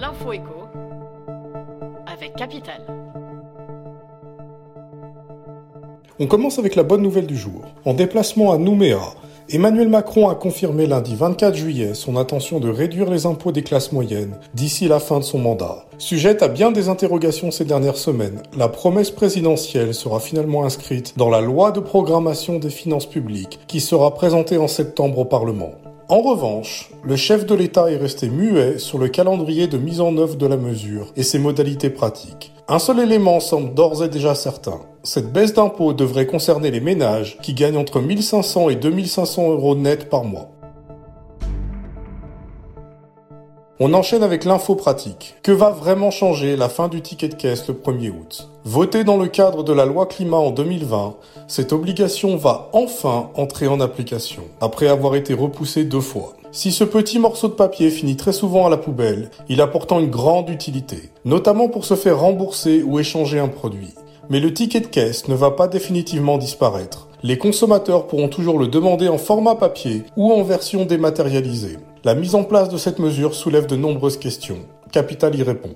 L'info écho avec Capital. On commence avec la bonne nouvelle du jour. En déplacement à Nouméa, Emmanuel Macron a confirmé lundi 24 juillet son intention de réduire les impôts des classes moyennes d'ici la fin de son mandat. Sujette à bien des interrogations ces dernières semaines, la promesse présidentielle sera finalement inscrite dans la loi de programmation des finances publiques qui sera présentée en septembre au Parlement. En revanche, le chef de l'État est resté muet sur le calendrier de mise en œuvre de la mesure et ses modalités pratiques. Un seul élément semble d'ores et déjà certain. Cette baisse d'impôt devrait concerner les ménages qui gagnent entre 1500 et 2500 euros net par mois. On enchaîne avec l'info pratique. Que va vraiment changer la fin du ticket de caisse le 1er août? Votée dans le cadre de la loi climat en 2020, cette obligation va enfin entrer en application, après avoir été repoussée deux fois. Si ce petit morceau de papier finit très souvent à la poubelle, il a pourtant une grande utilité, notamment pour se faire rembourser ou échanger un produit. Mais le ticket de caisse ne va pas définitivement disparaître. Les consommateurs pourront toujours le demander en format papier ou en version dématérialisée. La mise en place de cette mesure soulève de nombreuses questions. Capital y répond.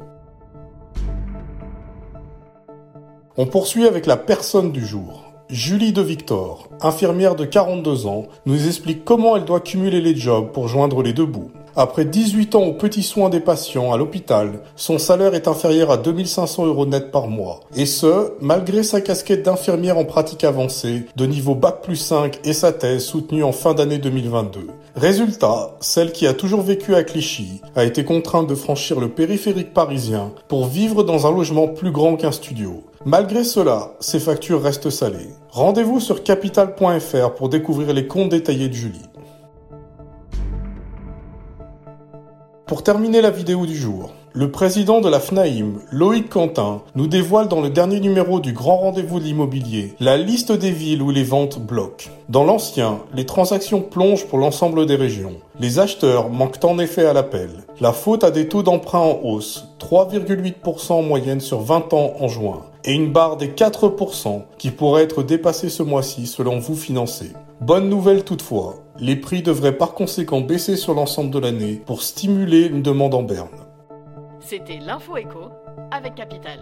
On poursuit avec la personne du jour. Julie de Victor, infirmière de 42 ans, nous explique comment elle doit cumuler les jobs pour joindre les deux bouts. Après 18 ans aux petits soins des patients à l'hôpital, son salaire est inférieur à 2500 euros net par mois. Et ce, malgré sa casquette d'infirmière en pratique avancée, de niveau Bac plus 5 et sa thèse soutenue en fin d'année 2022. Résultat, celle qui a toujours vécu à Clichy a été contrainte de franchir le périphérique parisien pour vivre dans un logement plus grand qu'un studio. Malgré cela, ses factures restent salées. Rendez-vous sur capital.fr pour découvrir les comptes détaillés de Julie. Pour terminer la vidéo du jour, le président de la FNAIM, Loïc Quentin, nous dévoile dans le dernier numéro du Grand Rendez-vous de l'immobilier la liste des villes où les ventes bloquent. Dans l'ancien, les transactions plongent pour l'ensemble des régions. Les acheteurs manquent en effet à l'appel. La faute à des taux d'emprunt en hausse, 3,8% en moyenne sur 20 ans en juin, et une barre des 4% qui pourrait être dépassée ce mois-ci selon vous financez. Bonne nouvelle toutefois, les prix devraient par conséquent baisser sur l'ensemble de l'année pour stimuler une demande en berne. C'était l'info écho avec Capital.